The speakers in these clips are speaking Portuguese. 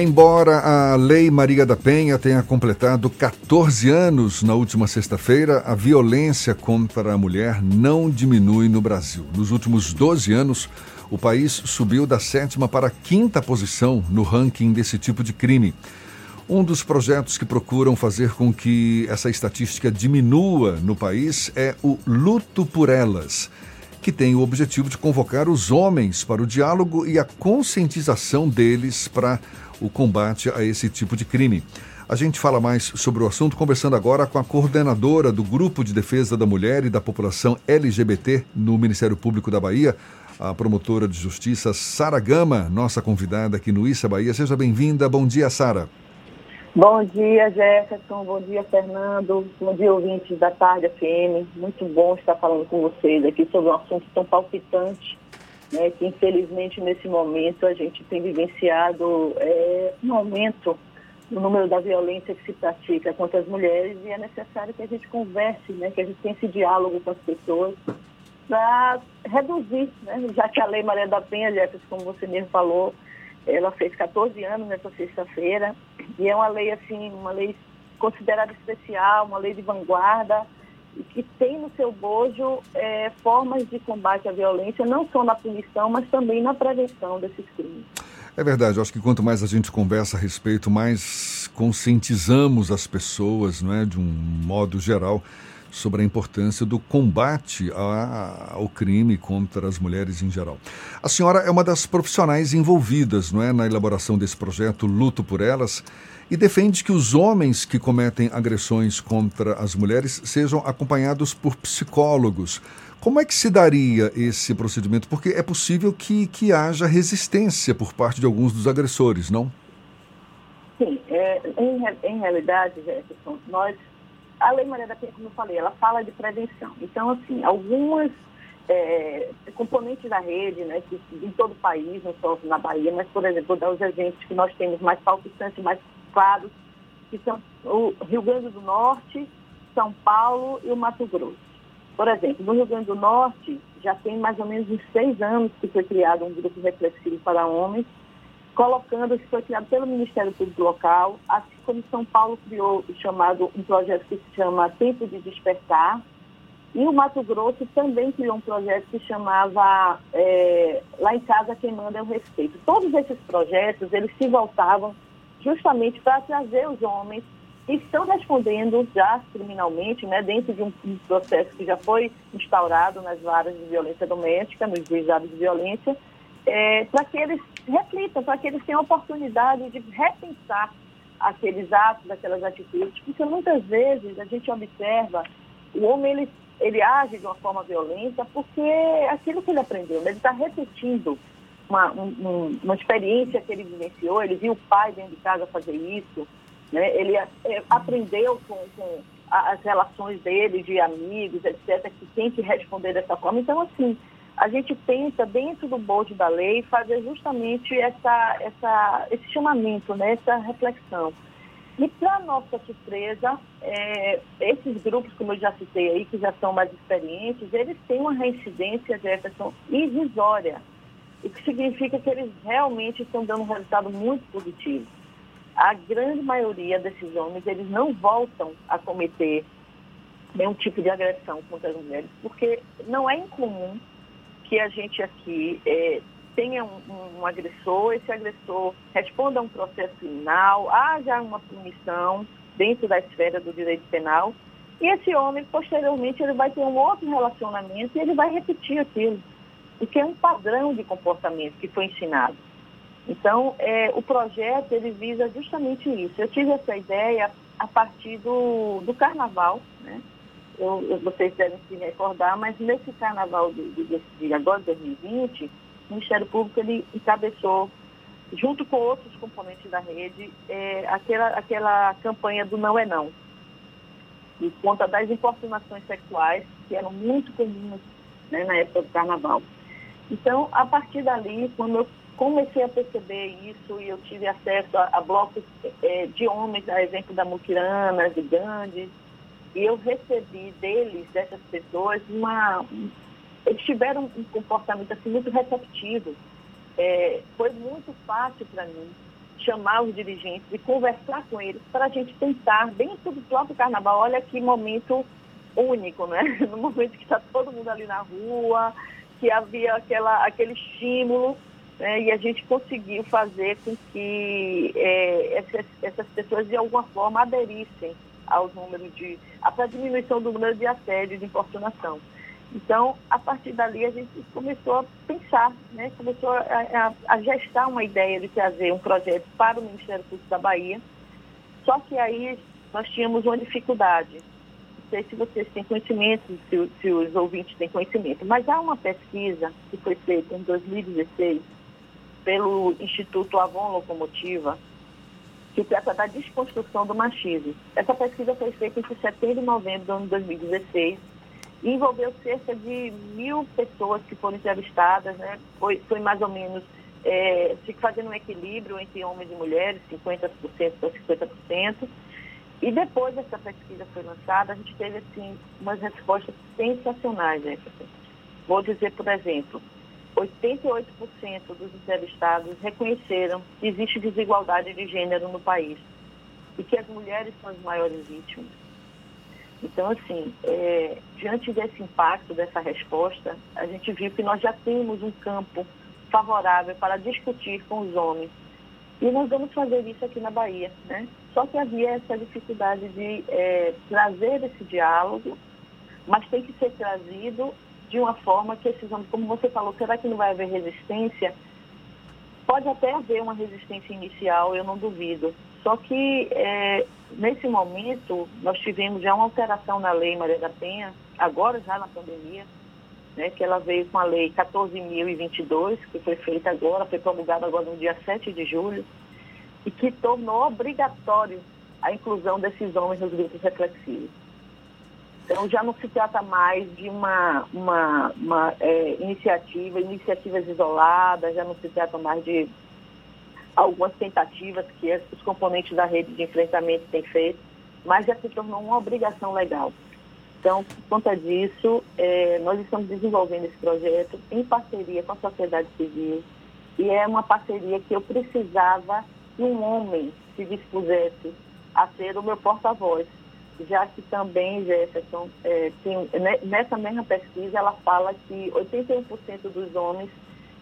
Embora a Lei Maria da Penha tenha completado 14 anos na última sexta-feira, a violência contra a mulher não diminui no Brasil. Nos últimos 12 anos, o país subiu da sétima para a quinta posição no ranking desse tipo de crime. Um dos projetos que procuram fazer com que essa estatística diminua no país é o Luto por Elas que tem o objetivo de convocar os homens para o diálogo e a conscientização deles para o combate a esse tipo de crime. A gente fala mais sobre o assunto conversando agora com a coordenadora do Grupo de Defesa da Mulher e da População LGBT no Ministério Público da Bahia, a promotora de justiça Sara Gama, nossa convidada aqui no Issa Bahia. Seja bem-vinda. Bom dia, Sara. Bom dia, Jefferson. Bom dia, Fernando. Bom dia, ouvintes da Tarde FM. Muito bom estar falando com vocês aqui sobre um assunto tão palpitante né, que infelizmente nesse momento a gente tem vivenciado é, um aumento no número da violência que se pratica contra as mulheres e é necessário que a gente converse, né, que a gente tenha esse diálogo com as pessoas para reduzir, né, já que a Lei Maria da Penha, Jefferson, como você mesmo falou, ela fez 14 anos nessa sexta-feira e é uma lei assim, uma lei considerada especial, uma lei de vanguarda, e que tem no seu bojo é, formas de combate à violência, não só na punição, mas também na prevenção desses crimes. É verdade, eu acho que quanto mais a gente conversa a respeito, mais conscientizamos as pessoas, não é, de um modo geral, sobre a importância do combate ao crime contra as mulheres em geral. A senhora é uma das profissionais envolvidas, não é, na elaboração desse projeto Luto por Elas e defende que os homens que cometem agressões contra as mulheres sejam acompanhados por psicólogos. Como é que se daria esse procedimento? Porque é possível que, que haja resistência por parte de alguns dos agressores, não? Sim, é, em, em realidade, Jefferson, nós, a Lei Maria da Penha, como eu falei, ela fala de prevenção. Então, assim, algumas é, componentes da rede, né, que, em todo o país, não só na Bahia, mas, por exemplo, vou dar os exemplos que nós temos mais palpitantes, mais claros, que são o Rio Grande do Norte, São Paulo e o Mato Grosso. Por exemplo, no Rio Grande do Norte, já tem mais ou menos uns seis anos que foi criado um grupo reflexivo para homens, colocando, que foi criado pelo Ministério Público Local, assim como São Paulo criou chamado, um projeto que se chama Tempo de Despertar, e o Mato Grosso também criou um projeto que chamava é, Lá em Casa Quem Manda é o Respeito. Todos esses projetos, eles se voltavam justamente para trazer os homens que estão respondendo já criminalmente, né, dentro de um, um processo que já foi instaurado nas varas de violência doméstica, nos juizados de violência, é, para que eles reflitam, para que eles tenham a oportunidade de repensar aqueles atos, aquelas atitudes, porque muitas vezes a gente observa o homem ele, ele age de uma forma violenta porque aquilo que ele aprendeu, né, ele está repetindo uma, um, uma experiência que ele vivenciou, ele viu o pai dentro de casa fazer isso, né? ele é, aprendeu com, com as relações dele, de amigos, etc., que tem que responder dessa forma. Então, assim, a gente tenta, dentro do bojo da lei, fazer justamente essa, essa, esse chamamento, né? essa reflexão. E, para nossa surpresa, é, esses grupos, como eu já citei aí, que já são mais experientes, eles têm uma reincidência, Jefferson, irrisória o que significa que eles realmente estão dando um resultado muito positivo. A grande maioria desses homens, eles não voltam a cometer nenhum tipo de agressão contra as mulheres, porque não é incomum que a gente aqui é, tenha um, um, agressor, esse agressor responda a um processo criminal, haja uma punição dentro da esfera do direito penal, e esse homem, posteriormente, ele vai ter um outro relacionamento e ele vai repetir aquilo porque é um padrão de comportamento que foi ensinado. Então, é, o projeto ele visa justamente isso. Eu tive essa ideia a partir do, do carnaval, né? Eu, vocês devem se recordar, mas nesse carnaval de, de, de agora, 2020, o Ministério Público ele encabeçou, junto com outros componentes da rede, é, aquela, aquela campanha do Não é Não, por conta das importunações sexuais, que eram muito comuns né, na época do carnaval. Então, a partir dali, quando eu comecei a perceber isso e eu tive acesso a, a blocos é, de homens, a exemplo da Mukirana, de Gandhi, e eu recebi deles, dessas pessoas, uma... Eles tiveram um comportamento assim, muito receptivo. É, foi muito fácil para mim chamar os dirigentes e conversar com eles para a gente tentar, dentro do próprio carnaval, olha que momento único, né? No momento que está todo mundo ali na rua, que havia aquela, aquele estímulo, né? e a gente conseguiu fazer com que é, essas, essas pessoas de alguma forma aderissem aos números de. a diminuição do número de assédio de importunação. Então, a partir dali, a gente começou a pensar, né? começou a, a, a, gestar uma ideia de trazer um projeto para o Ministério Público da Bahia. Só que aí nós tínhamos uma dificuldade. Não sei se vocês têm conhecimento, se, se os ouvintes têm conhecimento, mas há uma pesquisa que foi feita em 2016 pelo Instituto Avon Locomotiva, que trata da desconstrução do machismo. Essa pesquisa foi feita entre setembro e novembro do ano 2016 e envolveu cerca de mil pessoas que foram entrevistadas, né? Foi, foi mais ou menos é, fazendo um equilíbrio entre homens e mulheres, 50% para 50%. E depois dessa pesquisa foi lançada, a gente teve assim umas respostas sensacionais, né? Vou dizer, por exemplo, 88% dos entrevistados reconheceram que existe desigualdade de gênero no país e que as mulheres são as maiores vítimas. Então, assim, é, diante desse impacto, dessa resposta, a gente viu que nós já temos um campo favorável para discutir com os homens. E nós vamos fazer isso aqui na Bahia, né? Só que havia essa dificuldade de é, trazer esse diálogo, mas tem que ser trazido de uma forma que esses homens, como você falou, será que não vai haver resistência? Pode até haver uma resistência inicial, eu não duvido. Só que é, nesse momento nós tivemos já uma alteração na lei Maria da Penha, agora já na pandemia, né, que ela veio com a lei 14.022, que foi feita agora, foi promulgada agora no dia 7 de julho, e que tornou obrigatório a inclusão desses homens nos grupos reflexivos. Então já não se trata mais de uma, uma, uma é, iniciativa, iniciativas isoladas, já não se trata mais de algumas tentativas que os componentes da rede de enfrentamento têm feito, mas já se tornou uma obrigação legal. Então, por conta disso, é, nós estamos desenvolvendo esse projeto em parceria com a sociedade civil e é uma parceria que eu precisava que um homem se dispusesse a ser o meu porta-voz já que também, Jefferson, é, tem, né, nessa mesma pesquisa, ela fala que 81% dos homens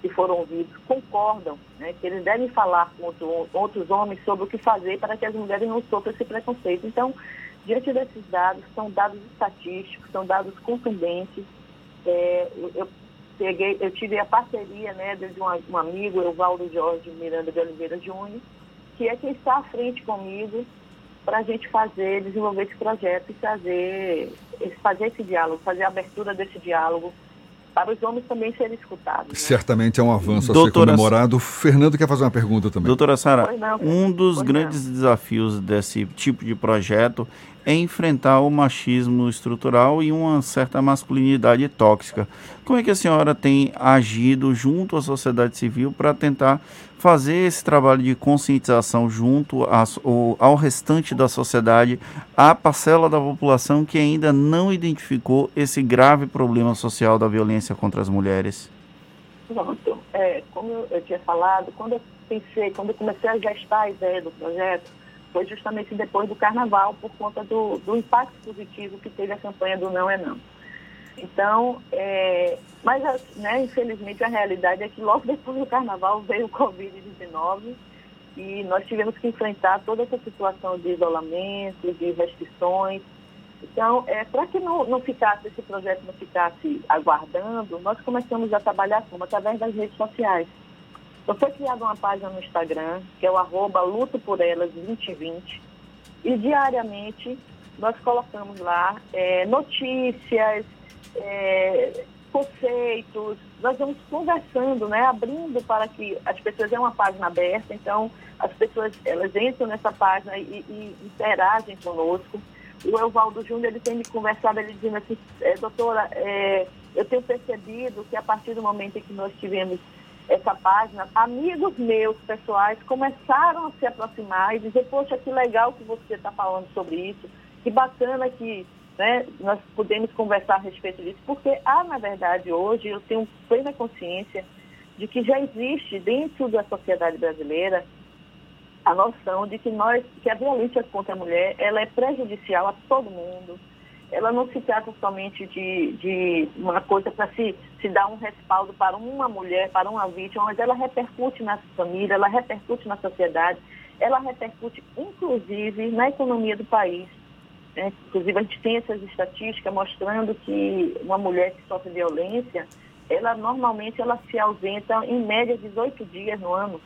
que foram ouvidos concordam né, que eles devem falar com outro, outros homens sobre o que fazer para que as mulheres não sofram esse preconceito. Então, diante desses dados, são dados estatísticos, são dados contundentes. É, eu, peguei, eu tive a parceria né, de um, um amigo, Evaldo Jorge Miranda de Oliveira Júnior, que é quem está à frente comigo para a gente fazer, desenvolver esse projeto e fazer, fazer esse diálogo, fazer a abertura desse diálogo para os homens também serem escutados. Né? Certamente é um avanço Doutora... a ser comemorado. O Fernando quer fazer uma pergunta também. Doutora Sara, um dos grandes não. desafios desse tipo de projeto é enfrentar o machismo estrutural e uma certa masculinidade tóxica. Como é que a senhora tem agido junto à sociedade civil para tentar fazer esse trabalho de conscientização junto ao restante da sociedade, à parcela da população que ainda não identificou esse grave problema social da violência contra as mulheres? Pronto. É, como eu tinha falado, quando eu pensei, quando eu comecei a gestar a ideia do projeto, foi justamente depois do carnaval, por conta do, do impacto positivo que teve a campanha do Não é Não. Então, é, mas né, infelizmente a realidade é que logo depois do carnaval veio o Covid-19 e nós tivemos que enfrentar toda essa situação de isolamento, de restrições. Então, é, para que não, não ficasse, esse projeto não ficasse aguardando, nós começamos a trabalhar como? Através das redes sociais. Então foi criada uma página no Instagram, que é o arroba Luto por Elas 2020, e diariamente nós colocamos lá é, notícias, é, conceitos, nós vamos conversando, né, abrindo para que as pessoas, é uma página aberta, então as pessoas elas entram nessa página e, e interagem conosco. O Evaldo Júnior ele tem me conversado, ele dizendo assim, é, doutora, é, eu tenho percebido que a partir do momento em que nós tivemos essa página, amigos meus pessoais começaram a se aproximar e dizer, poxa, que legal que você está falando sobre isso, que bacana que né, nós podemos conversar a respeito disso, porque há, na verdade, hoje, eu tenho plena consciência de que já existe dentro da sociedade brasileira a noção de que nós, que a violência contra a mulher, ela é prejudicial a todo mundo. Ela não se trata somente de, de uma coisa para se, se dar um respaldo para uma mulher, para uma vítima, mas ela repercute na família, ela repercute na sociedade, ela repercute inclusive na economia do país. Né? Inclusive a gente tem essas estatísticas mostrando que uma mulher que sofre violência, ela normalmente ela se ausenta em média 18 dias no ano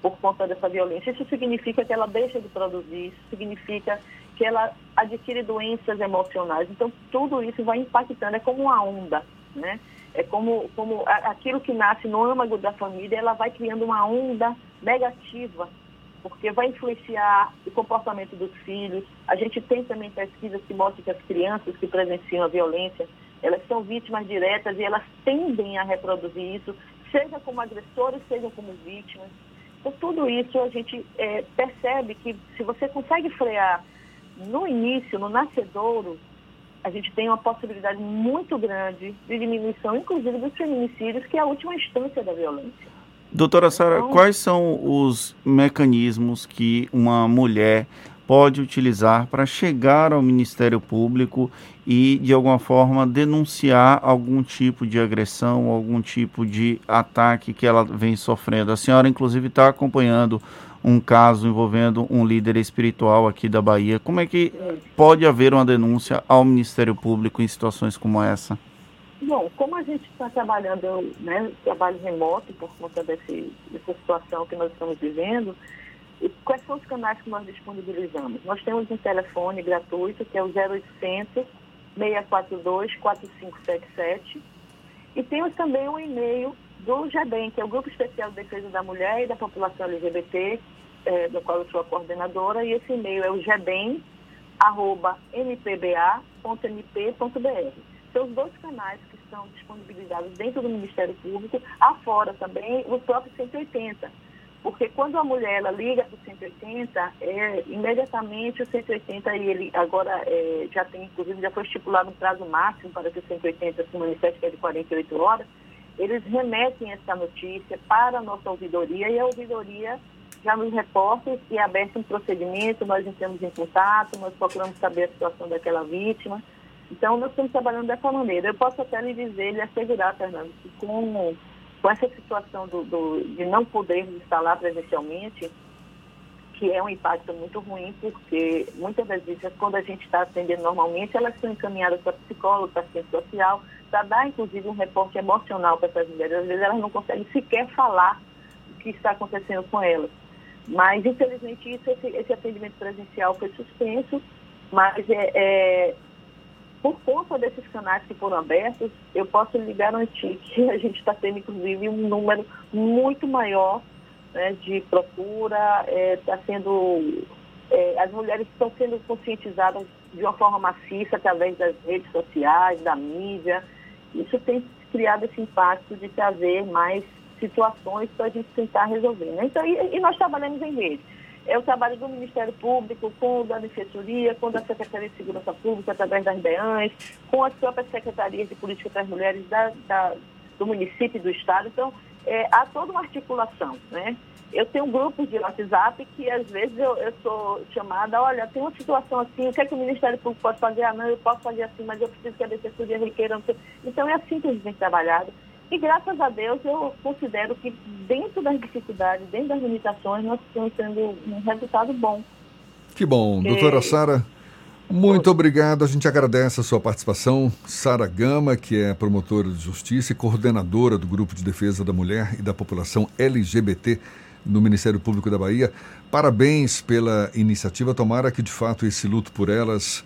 por conta dessa violência. Isso significa que ela deixa de produzir, isso significa que ela adquire doenças emocionais. Então, tudo isso vai impactando, é como uma onda, né? É como, como aquilo que nasce no âmago da família, ela vai criando uma onda negativa, porque vai influenciar o comportamento dos filhos. A gente tem também pesquisas que mostram que as crianças que presenciam a violência, elas são vítimas diretas e elas tendem a reproduzir isso, seja como agressores, seja como vítimas. Então, tudo isso a gente é, percebe que se você consegue frear no início, no nascedouro, a gente tem uma possibilidade muito grande de diminuição, inclusive dos feminicídios, que é a última instância da violência. Doutora Sara, então, quais são os mecanismos que uma mulher pode utilizar para chegar ao Ministério Público e, de alguma forma, denunciar algum tipo de agressão, algum tipo de ataque que ela vem sofrendo. A senhora, inclusive, está acompanhando um caso envolvendo um líder espiritual aqui da Bahia. Como é que pode haver uma denúncia ao Ministério Público em situações como essa? Bom, como a gente está trabalhando, né, trabalho remoto por conta desse, dessa situação que nós estamos vivendo, quais são os canais que nós disponibilizamos? Nós temos um telefone gratuito, que é o 0800 642 4577. E temos também um e-mail do GEBEM, que é o Grupo Especial de Defesa da Mulher e da População LGBT, é, do qual eu sou a coordenadora, e esse e-mail é o gebem.mpba.mp.br. São os dois canais que estão disponibilizados dentro do Ministério Público, afora também o próprio 180 porque quando a mulher ela liga para o 180, é, imediatamente o 180 e ele agora é, já tem, inclusive, já foi estipulado um prazo máximo para que o 180 se manifeste, que é de 48 horas, eles remetem essa notícia para a nossa ouvidoria e a ouvidoria já nos reporta e é aberto um procedimento, nós entramos em contato, nós procuramos saber a situação daquela vítima. Então, nós estamos trabalhando dessa maneira. Eu posso até lhe dizer, lhe assegurar, Fernando, que com com essa situação do, do, de não podermos estar lá presencialmente, que é um impacto muito ruim, porque muitas das vezes, quando a gente está atendendo normalmente, elas são encaminhadas para psicólogo, para assistente social, para dar, inclusive, um reporte emocional para essas mulheres. Às vezes, elas não conseguem sequer falar o que está acontecendo com elas. Mas, infelizmente, isso, esse, esse atendimento presencial foi suspenso, mas é, é por conta desses canais que foram abertos, eu posso lhe garantir que a gente está tendo, inclusive, um número muito maior né, de procura, está é, sendo. É, as mulheres estão sendo conscientizadas de uma forma maciça através das redes sociais, da mídia. Isso tem criado esse impacto de trazer mais situações para a gente tentar resolver. Né? Então, e, e nós trabalhamos em rede é o trabalho do Ministério Público, com da Defensoria, com a Secretaria de Segurança Pública, através das DEANs, com as próprias secretarias de política das mulheres da, da, do município e do Estado. Então, é, há toda uma articulação, né? Eu tenho grupos de WhatsApp que às vezes eu, eu sou chamada, olha, tem uma situação assim, o que é que o Ministério Público pode fazer? Ah, não, eu posso fazer assim, mas eu preciso que a Defensoria requeira. Então é assim que a gente tem trabalhado. E graças a Deus eu considero que dentro das dificuldades, dentro das limitações, nós estamos tendo um resultado bom. Que bom. Doutora Sara, muito obrigado. A gente agradece a sua participação. Sara Gama, que é promotora de justiça e coordenadora do Grupo de Defesa da Mulher e da População LGBT no Ministério Público da Bahia. Parabéns pela iniciativa. Tomara que, de fato, esse luto por elas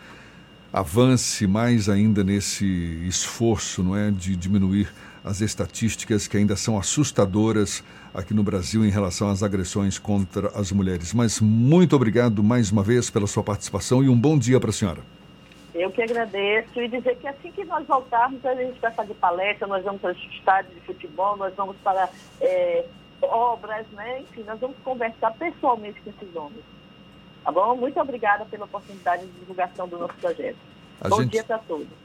avance mais ainda nesse esforço não é, de diminuir as estatísticas que ainda são assustadoras aqui no Brasil em relação às agressões contra as mulheres. Mas muito obrigado mais uma vez pela sua participação e um bom dia para a senhora. Eu que agradeço e dizer que assim que nós voltarmos, a gente vai fazer palestra, nós vamos para os estádios de futebol, nós vamos para é, obras, né? Enfim, nós vamos conversar pessoalmente com esses homens. Tá bom? Muito obrigada pela oportunidade de divulgação do nosso projeto. A bom gente... dia para todos.